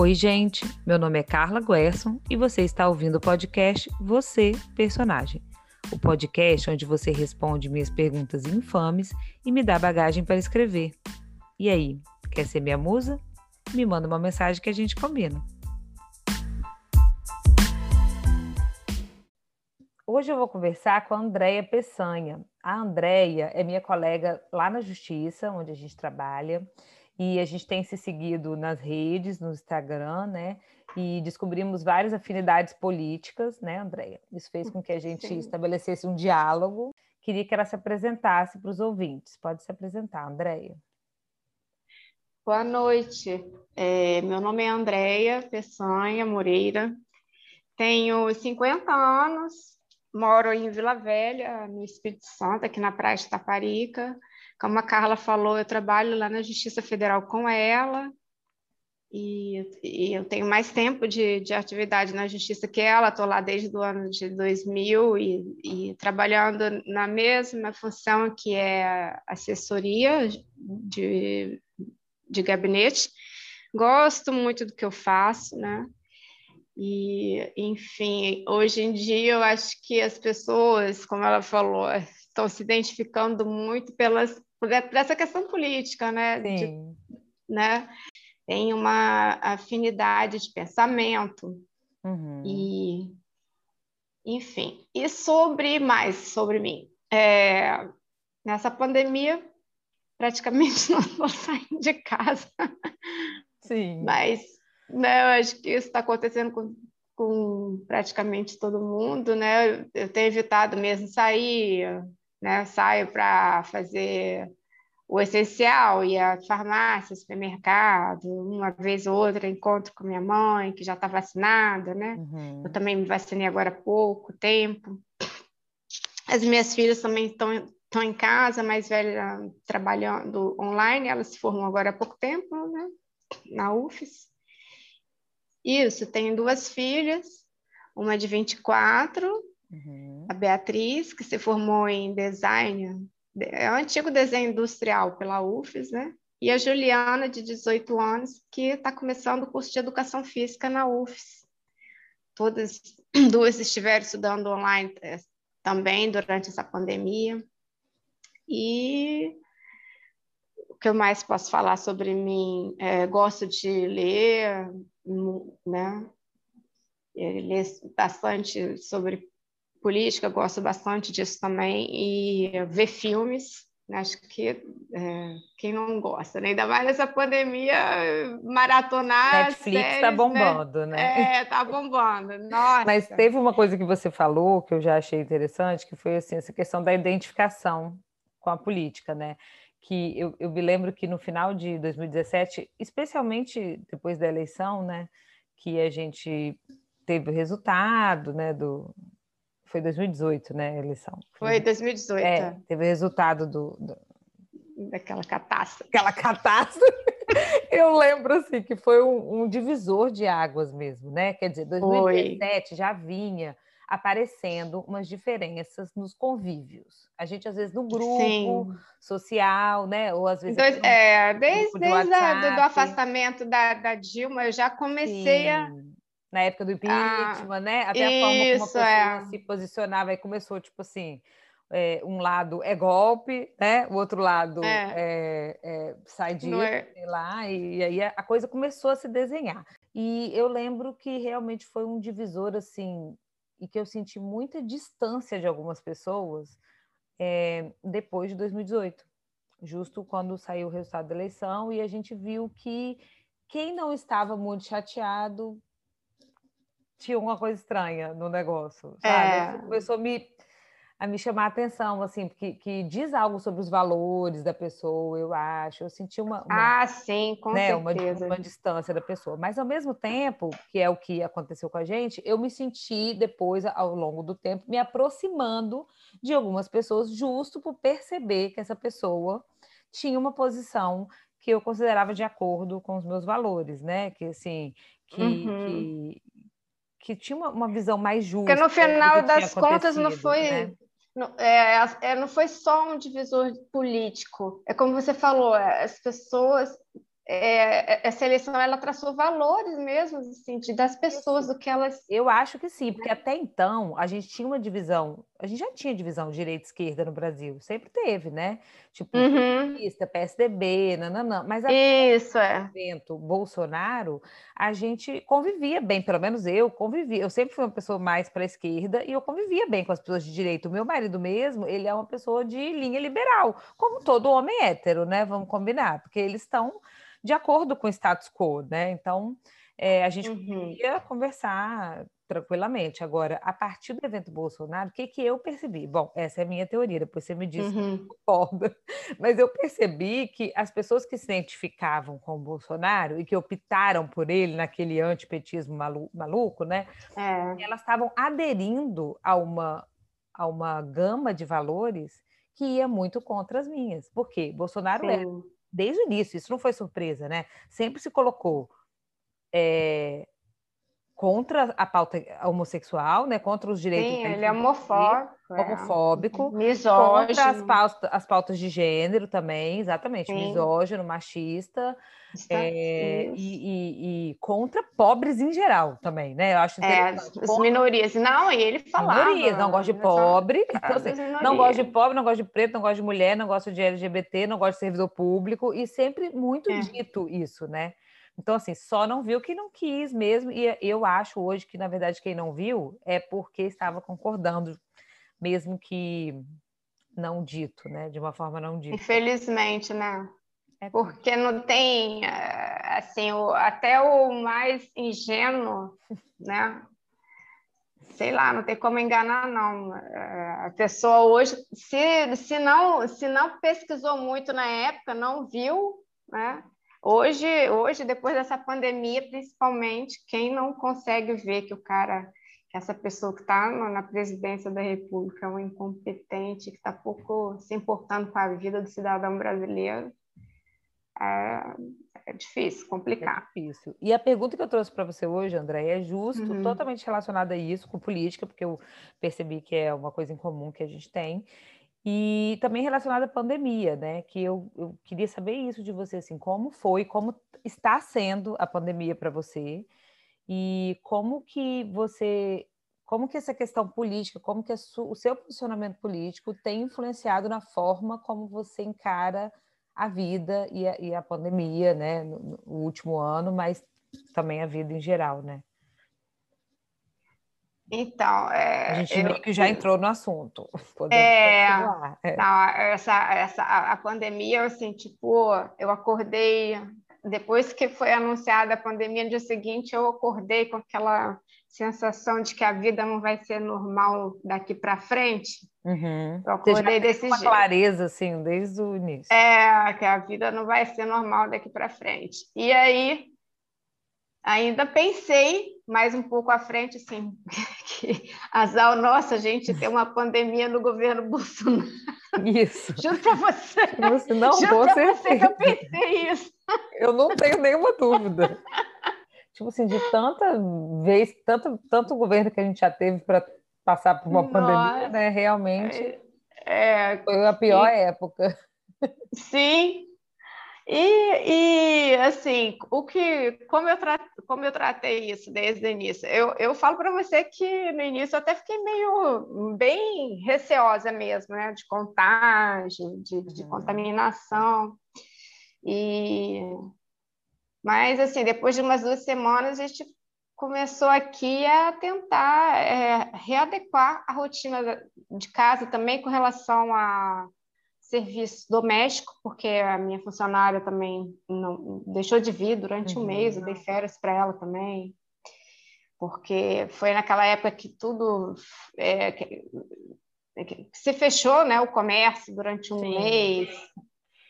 Oi, gente. Meu nome é Carla Guerson e você está ouvindo o podcast Você, Personagem. O podcast onde você responde minhas perguntas infames e me dá bagagem para escrever. E aí, quer ser minha musa? Me manda uma mensagem que a gente combina. Hoje eu vou conversar com a Andréia Peçanha. A Andréia é minha colega lá na Justiça, onde a gente trabalha, e a gente tem se seguido nas redes, no Instagram, né? E descobrimos várias afinidades políticas, né, Andréia? Isso fez com que a gente Sim. estabelecesse um diálogo. Queria que ela se apresentasse para os ouvintes. Pode se apresentar, Andréia. Boa noite. É, meu nome é Andréia Peçanha Moreira. Tenho 50 anos, moro em Vila Velha, no Espírito Santo, aqui na Praia de Taparica. Como a Carla falou, eu trabalho lá na Justiça Federal com ela, e, e eu tenho mais tempo de, de, atividade na Justiça que ela, estou lá desde o ano de 2000 e, e, trabalhando na mesma função que é assessoria de, de gabinete. Gosto muito do que eu faço, né? E, enfim, hoje em dia eu acho que as pessoas, como ela falou, estão se identificando muito pelas, por essa questão política, né? Sim. De, né? Tem uma afinidade de pensamento. Uhum. E, enfim, e sobre mais sobre mim. É, nessa pandemia, praticamente não estou saindo de casa. Sim. Mas né? Eu acho que isso está acontecendo com, com praticamente todo mundo, né? Eu tenho evitado mesmo sair, né? Saio para fazer o essencial, ir à farmácia, supermercado, uma vez ou outra encontro com minha mãe, que já está vacinada, né? Uhum. Eu também me vacinei agora há pouco tempo. As minhas filhas também estão estão em casa, mais velha trabalhando online, ela se formou agora há pouco tempo, né? Na UFES. Isso, tenho duas filhas, uma de 24, uhum. a Beatriz, que se formou em design, é o antigo desenho industrial pela UFES, né? E a Juliana, de 18 anos, que está começando o curso de educação física na UFES. Todas duas estiveram estudando online é, também durante essa pandemia. E o que eu mais posso falar sobre mim? É, gosto de ler, né? Lê bastante sobre política, gosto bastante disso também, e ver filmes, né? acho que é, quem não gosta, né? ainda mais nessa pandemia, maratonar. Netflix está bombando, né? né? É, tá bombando. Nossa. Mas teve uma coisa que você falou que eu já achei interessante, que foi assim, essa questão da identificação com a política, né? que eu, eu me lembro que no final de 2017, especialmente depois da eleição, né, que a gente teve o resultado, né, do foi 2018, né, a eleição. Foi 2018. É, teve o resultado do, do... daquela catástrofe. Aquela catástrofe. eu lembro assim que foi um, um, divisor de águas mesmo, né? Quer dizer, 2017 foi. já vinha aparecendo umas diferenças nos convívios. A gente, às vezes, no grupo Sim. social, né? Ou às vezes. Dois, é, desde, desde a, do, afastamento da, da, Dilma, eu já comecei Sim. a. Na época do impeachment, ah, né? Até a forma como a pessoa é. se posicionava, aí começou, tipo assim. É, um lado é golpe, né? O outro lado é. é, é sai de é. sei lá, e, e aí a coisa começou a se desenhar. E eu lembro que realmente foi um divisor assim e que eu senti muita distância de algumas pessoas é, depois de 2018, justo quando saiu o resultado da eleição e a gente viu que quem não estava muito chateado tinha uma coisa estranha no negócio, sabe? É. Começou a me a me chamar a atenção, assim, porque que diz algo sobre os valores da pessoa, eu acho. Eu senti uma. uma ah, sim, com né, certeza. Uma, uma, distância da pessoa. Mas, ao mesmo tempo, que é o que aconteceu com a gente, eu me senti, depois, ao longo do tempo, me aproximando de algumas pessoas, justo por perceber que essa pessoa tinha uma posição que eu considerava de acordo com os meus valores, né? Que, assim, que. Uhum. que que tinha uma, uma visão mais justa. Porque no final das contas não foi, né? Não, é, é, não foi só um divisor político. É como você falou, as pessoas é, essa eleição ela traçou valores mesmo assim, das pessoas, do que elas. Eu acho que sim, porque até então a gente tinha uma divisão, a gente já tinha divisão direita e esquerda no Brasil, sempre teve, né? Tipo, uhum. PSDB, nananã. Mas Isso, é. evento Bolsonaro, a gente convivia bem, pelo menos eu convivia. Eu sempre fui uma pessoa mais para a esquerda e eu convivia bem com as pessoas de direita. O meu marido mesmo, ele é uma pessoa de linha liberal, como todo homem hétero, né? Vamos combinar, porque eles estão de acordo com o status quo, né? Então, é, a gente uhum. podia conversar tranquilamente. Agora, a partir do evento Bolsonaro, o que, que eu percebi? Bom, essa é a minha teoria, depois você me disse uhum. concorda, mas eu percebi que as pessoas que se identificavam com o Bolsonaro e que optaram por ele naquele antipetismo malu maluco, né? É. Elas estavam aderindo a uma, a uma gama de valores que ia muito contra as minhas. Por quê? Bolsonaro Sim. era desde o início, isso não foi surpresa, né? Sempre se colocou é, contra a pauta homossexual, né? Contra os direitos. Sim, ele é homofóbico. É. Homofóbico. Misógino. Contra as pautas, as pautas de gênero também, exatamente. Sim. Misógino, machista. É, e, e, e, contra pobres em geral também, né? Eu acho é, as minorias. Não, e ele falava. Minorias, não gosta de pobre. Então, assim, não gosta de pobre, não gosta de preto, não gosta de mulher, não gosta de LGBT, não gosta de servidor público. E sempre muito é. dito isso, né? Então, assim, só não viu que não quis mesmo. E eu acho hoje que, na verdade, quem não viu é porque estava concordando, mesmo que não dito, né? De uma forma não dita. Infelizmente, né? É porque não tem, assim, o, até o mais ingênuo, né? Sei lá, não tem como enganar, não. É, a pessoa hoje, se, se, não, se não pesquisou muito na época, não viu, né? Hoje, hoje, depois dessa pandemia, principalmente, quem não consegue ver que o cara, que essa pessoa que está na presidência da República é um incompetente, que está pouco se importando com a vida do cidadão brasileiro, é, é difícil, complicado. É difícil. E a pergunta que eu trouxe para você hoje, André, é justo, uhum. totalmente relacionada a isso, com política, porque eu percebi que é uma coisa em comum que a gente tem. E também relacionada à pandemia, né? Que eu, eu queria saber isso de você, assim, como foi, como está sendo a pandemia para você e como que você, como que essa questão política, como que o seu posicionamento político tem influenciado na forma como você encara a vida e a, e a pandemia, né? No, no último ano, mas também a vida em geral, né? Então, é, a gente eu, meio que já entrou no assunto. É, é. Não, essa, essa, a, pandemia, assim, tipo, eu acordei, depois que foi anunciada a pandemia, no dia seguinte eu acordei com aquela sensação de que a vida não vai ser normal daqui para frente. Uhum. Eu acordei desse uma jeito. clareza, assim, desde o início. É, que a vida não vai ser normal daqui para frente. E aí, ainda pensei mais um pouco à frente, assim, que azar nossa, gente, tem uma pandemia no governo Bolsonaro. Isso. Juro para você. você não, Juro para você que eu pensei isso. Eu não tenho nenhuma dúvida. tipo assim, de tanta vez, tanto, tanto governo que a gente já teve para passar por uma nossa. pandemia, né? Realmente é, foi a pior época. Sim, e, e, assim, o que, como eu, tra, como eu tratei isso desde o início? Eu, eu falo para você que no início eu até fiquei meio bem receosa mesmo, né? De contágio, de, de uhum. contaminação. E, mas, assim, depois de umas duas semanas, a gente começou aqui a tentar é, readequar a rotina de casa também com relação a serviço doméstico, porque a minha funcionária também não deixou de vir durante uhum. um mês, eu dei férias para ela também, porque foi naquela época que tudo é, que, que se fechou, né, o comércio durante um Sim. mês.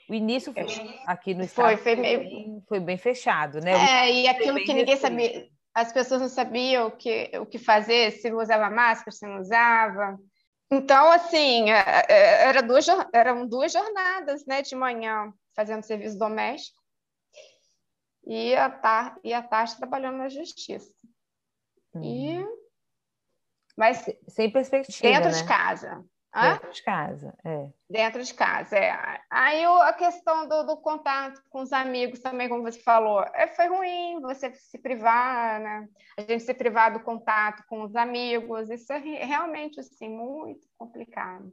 O início foi, aqui no estado foi, foi, meio... bem, foi bem fechado, né? É, e aquilo que ninguém sabia, as pessoas não sabiam o que, o que fazer, se usava máscara, se não usava. Então, assim, é, é, era duas, eram duas jornadas né, de manhã fazendo serviço doméstico e a, tar e a tarde trabalhando na justiça. E... Uhum. Mas sem perspectiva. Dentro né? de casa. Hã? Dentro de casa, é. Dentro de casa, é. Aí a questão do, do, contato com os amigos também, como você falou, é, foi ruim você se privar, né? A gente se privar do contato com os amigos, isso é realmente, assim, muito complicado.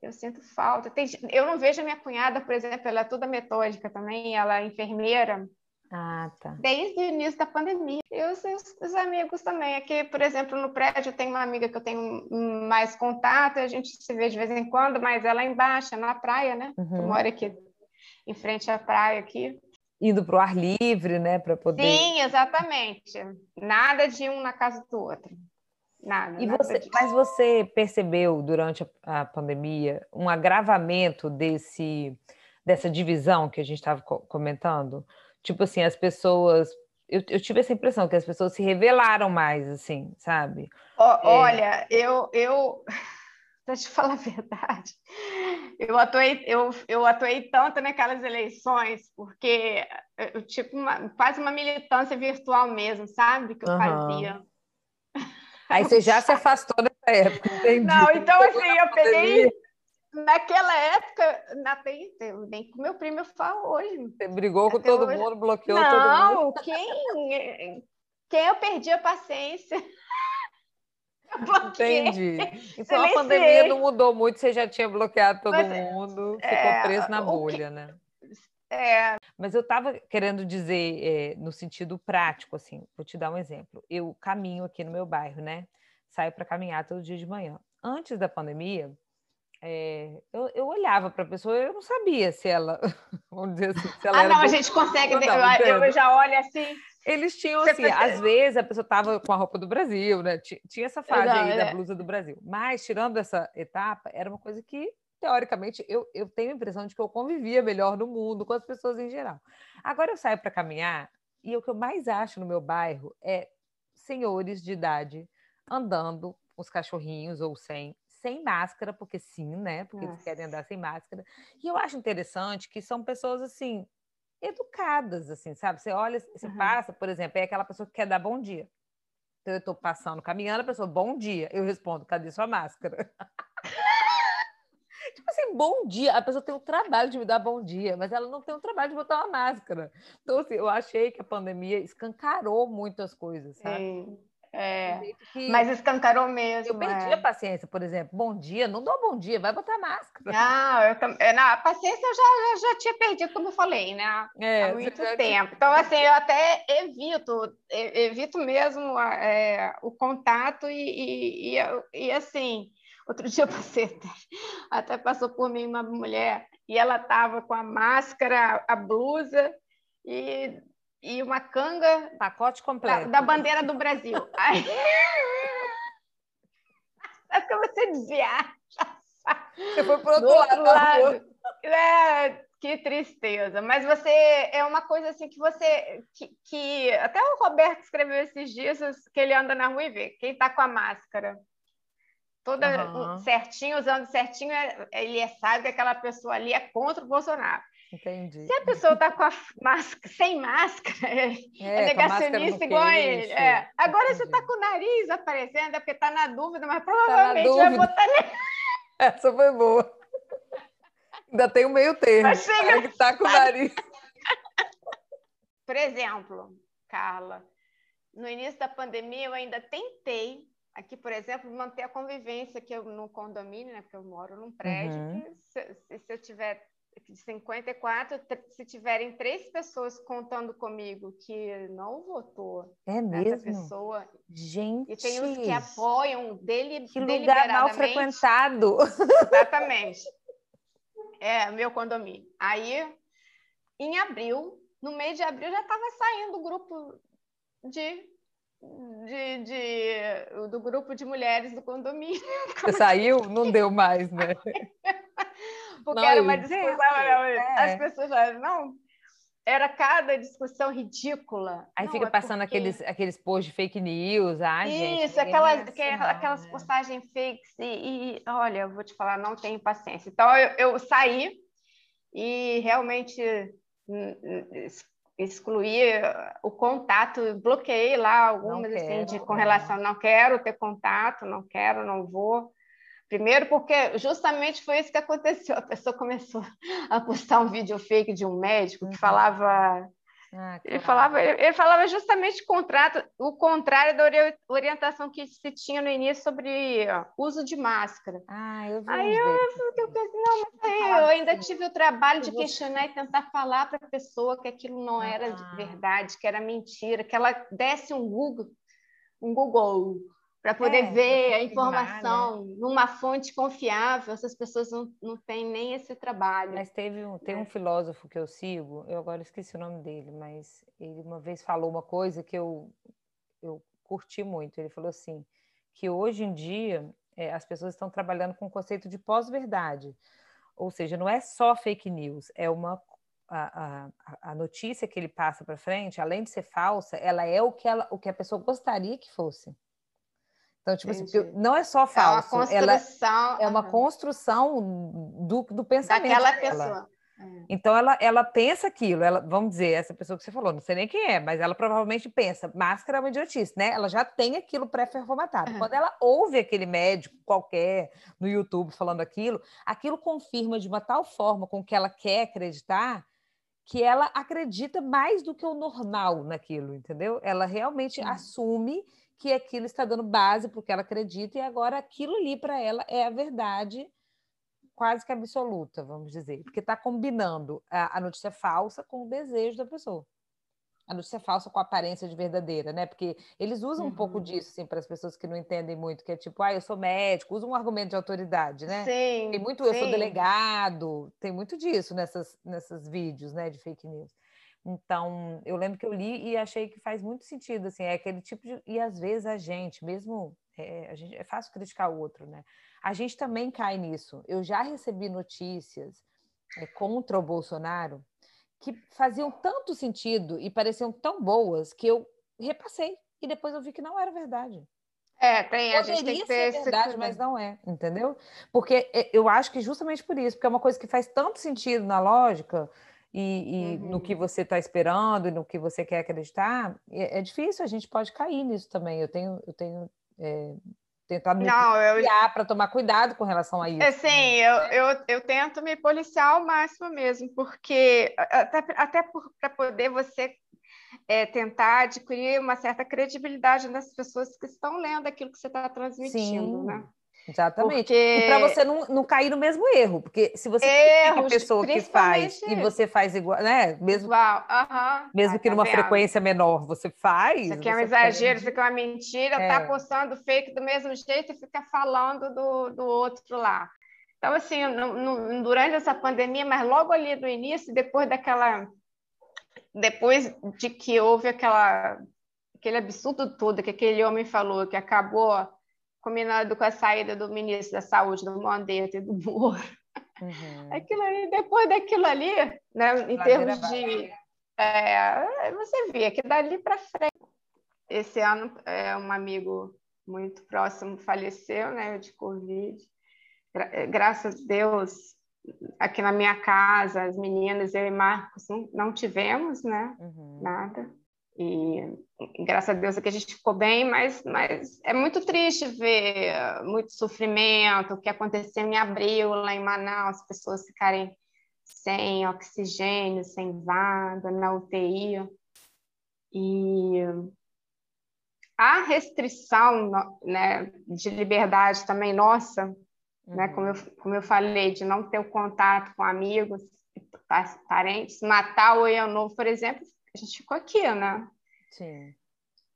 Eu sinto falta. Tem, eu não vejo a minha cunhada, por exemplo, ela é toda metódica também, ela é enfermeira, ah, tá. Desde o início da pandemia. E os, os, os, amigos também. Aqui, por exemplo, no prédio, tem uma amiga que eu tenho mais contato, a gente se vê de vez em quando, mas ela é embaixo, na praia, né? Uhum. Eu moro aqui em frente à praia aqui. Indo para o ar livre, né? Para poder. Sim, exatamente. Nada de um na casa do outro. Nada. E nada você, mas você percebeu durante a, a pandemia um agravamento desse dessa divisão que a gente estava comentando? Tipo assim, as pessoas. Eu, eu, tive essa impressão que as pessoas se revelaram mais, assim, sabe? Oh, é... Olha, eu, eu, pra te falar a verdade, eu atuei, eu, eu atuei tanto naquelas eleições, porque eu tipo uma, quase uma militância virtual mesmo, sabe? Que eu uhum. fazia. Aí você já se afastou dessa época, entendi. Não, então assim, eu peguei naquela época, na nem com meu primo eu falo hoje. Você brigou com todo hoje. mundo, bloqueou não, todo mundo? Não, quem, quem eu perdi a paciência. Entendi. Então a pandemia não mudou muito, você já tinha bloqueado todo Mas, é, mundo, ficou é, preso na bolha, que... né? É. Mas eu estava querendo dizer é, no sentido prático, assim, vou te dar um exemplo. Eu caminho aqui no meu bairro, né? Saio para caminhar todo dia de manhã. Antes da pandemia, é, eu, eu, olhava para a pessoa, eu não sabia se ela, vamos dizer assim, se ela Ah, não, a gente consegue, ver, eu, eu, já olho assim. Eles tinham assim, às vezes a pessoa estava com a roupa do Brasil, né? Tinha essa fase não, aí é. da blusa do Brasil. Mas, tirando essa etapa, era uma coisa que, teoricamente, eu, eu tenho a impressão de que eu convivia melhor no mundo com as pessoas em geral. Agora eu saio para caminhar e o que eu mais acho no meu bairro é senhores de idade andando, os cachorrinhos ou sem, sem máscara, porque sim, né? Porque Nossa. eles querem andar sem máscara. E eu acho interessante que são pessoas assim educadas, assim, sabe? Você olha, você uhum. passa, por exemplo, é aquela pessoa que quer dar bom dia. Então eu estou passando, caminhando, a pessoa, bom dia. Eu respondo, cadê sua máscara? tipo assim, bom dia. A pessoa tem o trabalho de me dar bom dia, mas ela não tem o trabalho de botar uma máscara. Então, assim, eu achei que a pandemia escancarou muitas coisas, sabe? Sim. É, mas escancarou mesmo. Eu perdi é. a paciência, por exemplo. Bom dia, não dou bom dia, vai botar máscara. Não, eu, é, não a paciência eu já, já tinha perdido, como eu falei, né? É, Há muito tempo. Então, assim, eu até evito, evito mesmo é, o contato e, e, e, e, assim, outro dia você até passou por mim uma mulher e ela estava com a máscara, a blusa e e uma canga. Pacote completo. Da, da bandeira do Brasil. Aí... é que você desviar. Você foi para o outro, outro lado. lado. É, que tristeza. Mas você é uma coisa assim que você. Que, que, até o Roberto escreveu esses dias que ele anda na rua e vê quem está com a máscara. Toda uhum. certinho, usando certinho, é, ele é, sabe que aquela pessoa ali é contra o Bolsonaro. Entendi. Se a pessoa está com a máscara, sem máscara, é, é negacionista igual a ele. É. Agora Entendi. você está com o nariz aparecendo, é porque está na dúvida, mas provavelmente tá dúvida. vai botar. Essa foi boa. Ainda tem o um meio termo. Mas chega... que está com o nariz. Por exemplo, Carla, no início da pandemia eu ainda tentei aqui, por exemplo, manter a convivência que eu no condomínio, né? Porque eu moro num prédio. Uhum. Se, se, eu tiver de 54, se tiverem três pessoas contando comigo que não votou é mesmo? pessoa, gente, e tem os que apoiam dele, que lugar mal frequentado, exatamente, é meu condomínio. Aí, em abril, no mês de abril já estava saindo o grupo de de, de, do grupo de mulheres do condomínio. Você saiu? Não deu mais, né? porque não, era uma discussão. É. As pessoas falaram, não, era cada discussão ridícula. Aí não, fica é passando porque... aqueles, aqueles posts de fake news. Ah, Isso, gente, aquelas, que, aquelas postagens fakes. E, e, olha, eu vou te falar, não tenho paciência. Então, eu, eu saí e realmente excluí o contato, bloqueei lá algumas assim, de, com relação, não quero ter contato, não quero, não vou Primeiro, porque justamente foi isso que aconteceu. A pessoa começou a postar um vídeo fake de um médico que uhum. falava ah, ele, falava, ele falava justamente o, contrato, o contrário da orientação que se tinha no início sobre uso de máscara. Ah, eu vi aí eu, eu, não, aí eu ainda tive o trabalho de questionar e tentar falar para a pessoa que aquilo não era ah. verdade, que era mentira, que ela desse um Google, um Google para poder é, ver a informação né? numa fonte confiável, essas pessoas não, não têm nem esse trabalho. Mas teve um, tem um é. filósofo que eu sigo, eu agora esqueci o nome dele, mas ele uma vez falou uma coisa que eu, eu curti muito. Ele falou assim, que hoje em dia é, as pessoas estão trabalhando com o conceito de pós-verdade. Ou seja, não é só fake news, é uma a, a, a notícia que ele passa para frente, além de ser falsa, ela é o que, ela, o que a pessoa gostaria que fosse. Então, tipo assim, não é só falso, é ela é uma construção do, do pensamento daquela dela. pessoa. É. Então ela, ela pensa aquilo, ela, vamos dizer, essa pessoa que você falou, não sei nem quem é, mas ela provavelmente pensa, máscara é uma idiotice, né? Ela já tem aquilo pré-formatado. Uhum. Quando ela ouve aquele médico qualquer no YouTube falando aquilo, aquilo confirma de uma tal forma com que ela quer acreditar que ela acredita mais do que o normal naquilo, entendeu? Ela realmente uhum. assume que aquilo está dando base para o que ela acredita, e agora aquilo ali para ela é a verdade quase que absoluta, vamos dizer, porque está combinando a, a, notícia falsa com o desejo da pessoa. A notícia falsa com a aparência de verdadeira, né? Porque eles usam uhum. um pouco uhum. disso, assim, para as pessoas que não entendem muito, que é tipo, ah, eu sou médico, usa um argumento de autoridade, né? Sim. Tem muito, eu sou delegado, tem muito disso nessas, nessas vídeos, né, de fake news. Então, eu lembro que eu li e achei que faz muito sentido, assim, é aquele tipo de... E às vezes a gente, mesmo... É, a gente, é fácil criticar o outro, né? A gente também cai nisso. Eu já recebi notícias é, contra o Bolsonaro que faziam tanto sentido e pareciam tão boas que eu repassei. E depois eu vi que não era verdade. É, tem, a gente tem que ter ser verdade, mas não é, entendeu? Porque é, eu acho que justamente por isso, porque é uma coisa que faz tanto sentido na lógica e, e uhum. no que você está esperando e no que você quer acreditar, é, é, difícil, a gente pode cair nisso também. Eu tenho, eu tenho é, tentado me policiar para tomar cuidado com relação a isso. É, sim, eu, eu, eu tento me policiar ao máximo mesmo, porque até, até para poder você é, tentar adquirir uma certa credibilidade das pessoas que estão lendo aquilo que você está transmitindo, Sim. né? Exatamente. Porque... E para você não, não cair no mesmo erro, porque se você é a pessoa que faz e você faz igual, né? Mesmo, igual. Uhum. mesmo ah, que tá numa vendo? frequência menor, você faz. Isso aqui é um exagero, isso aqui é uma mentira, tá é. tá postando fake do mesmo jeito e fica falando do, do outro lá. Então, assim, no, no, durante essa pandemia, mas logo ali no início, depois daquela. Depois de que houve aquela, aquele absurdo todo que aquele homem falou, que acabou combinado com a saída do ministro da Saúde, do Mandetta e do Moro. Uhum. Aquilo ali, depois daquilo ali, né, em termos de. É, você vê que dali para frente. Esse ano, é, um amigo muito próximo faleceu né, de Covid. Gra é, graças a Deus, aqui na minha casa, as meninas, eu e Marcos, não, não tivemos né, uhum. nada. E graças a Deus aqui a gente ficou bem, mas, mas é muito triste ver muito sofrimento, o que aconteceu em abril lá em Manaus, as pessoas ficarem sem oxigênio, sem vaga, na UTI. E a restrição né, de liberdade também nossa, uhum. né, como, eu, como eu falei, de não ter o contato com amigos, parentes, Natal ou Ano Novo, por exemplo, a gente ficou aqui, né? Sim.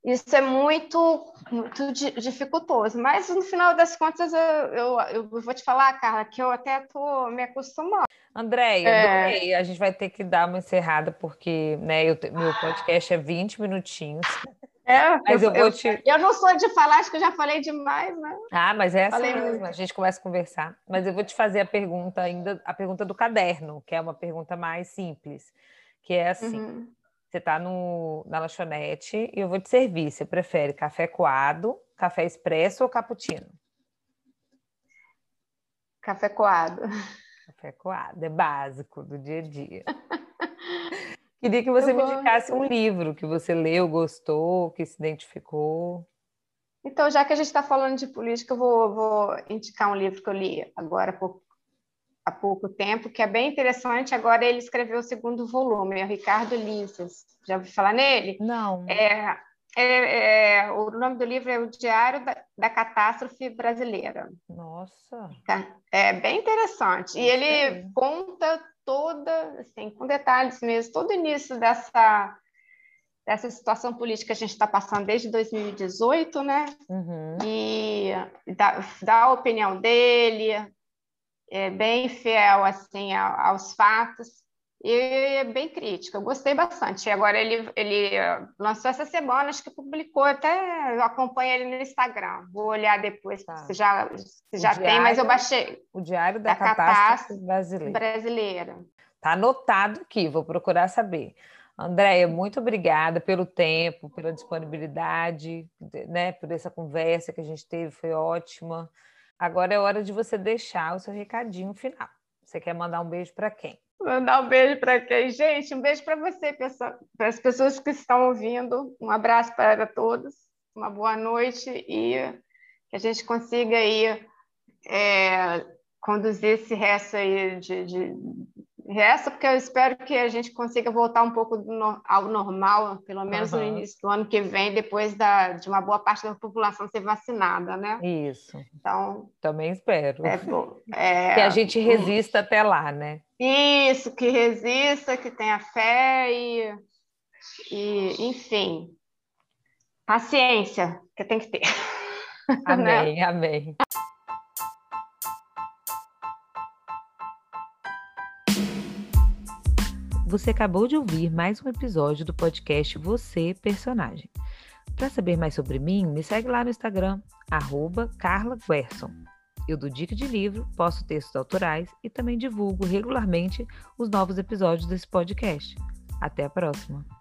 Isso é muito, muito dificultoso, mas no final das contas eu, eu, eu vou te falar, Carla, que eu até estou me acostumando. Andréia, é... a gente vai ter que dar uma encerrada, porque né, eu, meu podcast é 20 minutinhos. É, mas eu, eu vou te. Eu não sou de falar, acho que eu já falei demais, né? Ah, mas é assim mesmo, a gente começa a conversar. Mas eu vou te fazer a pergunta ainda, a pergunta do caderno, que é uma pergunta mais simples, que é assim. Uhum. Você está na lanchonete e eu vou te servir. Você prefere café coado, café expresso ou cappuccino? Café coado. Café coado, é básico do dia a dia. Queria que você eu me indicasse um livro que você leu, gostou, que se identificou. Então, já que a gente está falando de política, eu vou, vou, indicar um livro que eu li agora há pouco, há pouco, tempo, que é bem interessante. Agora ele escreveu o segundo volume, é o Ricardo Lises. Já ouviu falar nele? Não. É, é, é, o nome do livro é O Diário da, da Catástrofe Brasileira. Nossa! É bem interessante. E ele conta toda, assim, com detalhes mesmo, todo o início dessa, dessa situação política que a gente está passando desde 2018, né? Uhum. E dá, dá a opinião dele, é bem fiel assim aos fatos e é bem crítico. Eu gostei bastante. Agora ele, ele lançou essa semana, acho que publicou, até eu acompanho ele no Instagram. Vou olhar depois tá. se já, se já diário, tem, mas eu baixei. O Diário da, da Catástrofe, Catástrofe Brasileira. Brasileira. Tá anotado aqui, vou procurar saber. Andréia, muito obrigada pelo tempo, pela disponibilidade, né, por essa conversa que a gente teve, foi ótima. Agora é hora de você deixar o seu recadinho final. Você quer mandar um beijo para quem? Mandar um beijo para quem? Gente, um beijo para você, para as pessoas que estão ouvindo. Um abraço para todos, uma boa noite e que a gente consiga aí é, conduzir esse resto aí de, de, Resta porque eu espero que a gente consiga voltar um pouco no, ao normal, pelo menos uhum. no início do ano que vem, depois da, de uma boa parte da população ser vacinada, né? Isso. Então. Também espero. É, é, que a gente resista até lá, né? Isso, que resista, que tenha fé e, e enfim, paciência, que tem que ter. Amém, né? amém. Você acabou de ouvir mais um episódio do podcast Você Personagem. Para saber mais sobre mim, me segue lá no Instagram, arroba Carla Guerson. Eu dou dica de livro, posto textos autorais e também divulgo regularmente os novos episódios desse podcast. Até a próxima!